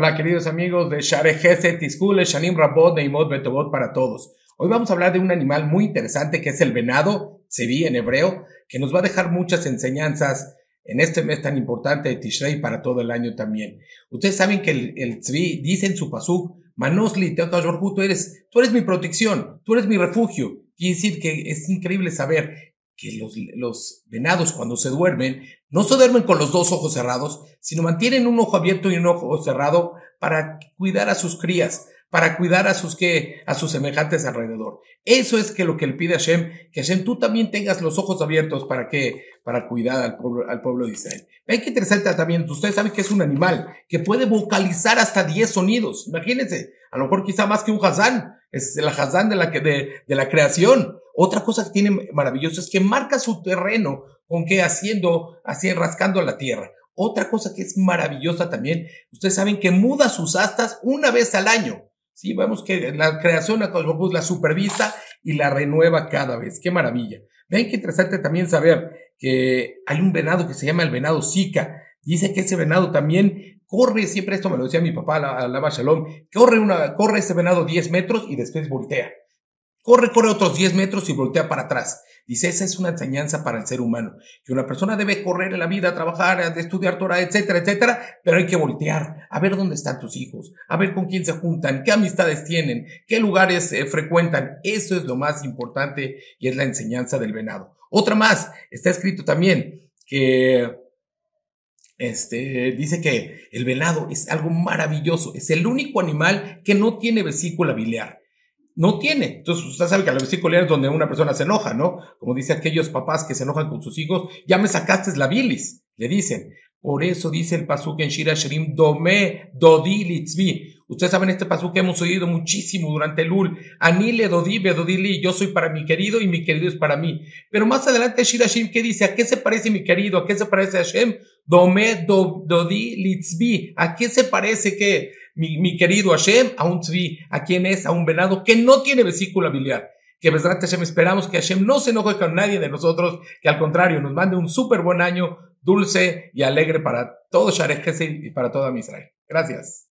Hola queridos amigos de Share Geset School, Shanim Rabot, Neimot Betobot para todos. Hoy vamos a hablar de un animal muy interesante que es el venado, Tzvi en hebreo, que nos va a dejar muchas enseñanzas en este mes tan importante de Tishrei para todo el año también. Ustedes saben que el, el Tzvi dice en su pasuk, Manosli, tú eres, tú eres mi protección, tú eres mi refugio. Quiere decir que es increíble saber que los, los, venados cuando se duermen, no se duermen con los dos ojos cerrados, sino mantienen un ojo abierto y un ojo cerrado para cuidar a sus crías, para cuidar a sus, que, a sus semejantes alrededor. Eso es que lo que le pide a Hashem, que Hashem tú también tengas los ojos abiertos para que, para cuidar al pueblo, al pueblo de Israel. Vean qué interesante también, ustedes saben que es un animal que puede vocalizar hasta 10 sonidos. Imagínense, a lo mejor quizá más que un Hazán, es el Hazán de la, de, de la creación. Otra cosa que tiene maravilloso es que marca su terreno con que haciendo, así rascando la tierra. Otra cosa que es maravillosa también, ustedes saben que muda sus astas una vez al año. Sí, vemos que la creación a Cosmobus la supervisa y la renueva cada vez. Qué maravilla. Ven qué interesante también saber que hay un venado que se llama el venado Zika. Dice que ese venado también corre, siempre esto me lo decía mi papá, la, la Shalom, corre, una, corre ese venado 10 metros y después voltea. Corre, corre otros 10 metros y voltea para atrás. Dice, esa es una enseñanza para el ser humano, que una persona debe correr en la vida, trabajar, estudiar Torah, etcétera, etcétera, pero hay que voltear, a ver dónde están tus hijos, a ver con quién se juntan, qué amistades tienen, qué lugares eh, frecuentan. Eso es lo más importante y es la enseñanza del venado. Otra más, está escrito también que este, dice que el venado es algo maravilloso, es el único animal que no tiene vesícula biliar. No tiene. Entonces, usted sabe que la vesícula es donde una persona se enoja, ¿no? Como dice aquellos papás que se enojan con sus hijos, ya me sacaste la bilis, le dicen. Por eso dice el pasuk en Shira Shirim, Dome Dodilitzvi. Ustedes saben este pasuk que hemos oído muchísimo durante el Ul. Anile Dodi Bedodili, yo soy para mi querido y mi querido es para mí. Pero más adelante Shira Shirim, ¿qué dice? ¿A qué se parece mi querido? ¿A qué se parece Hashem? Dome Dodi ¿A qué se parece que mi, querido Hashem a un tzvi? ¿A quién es? A un venado que no tiene vesícula biliar que Besrat Hashem esperamos que Hashem no se enoje con nadie de nosotros, que al contrario nos mande un súper buen año dulce y alegre para todo Sharek y para toda Israel. Gracias.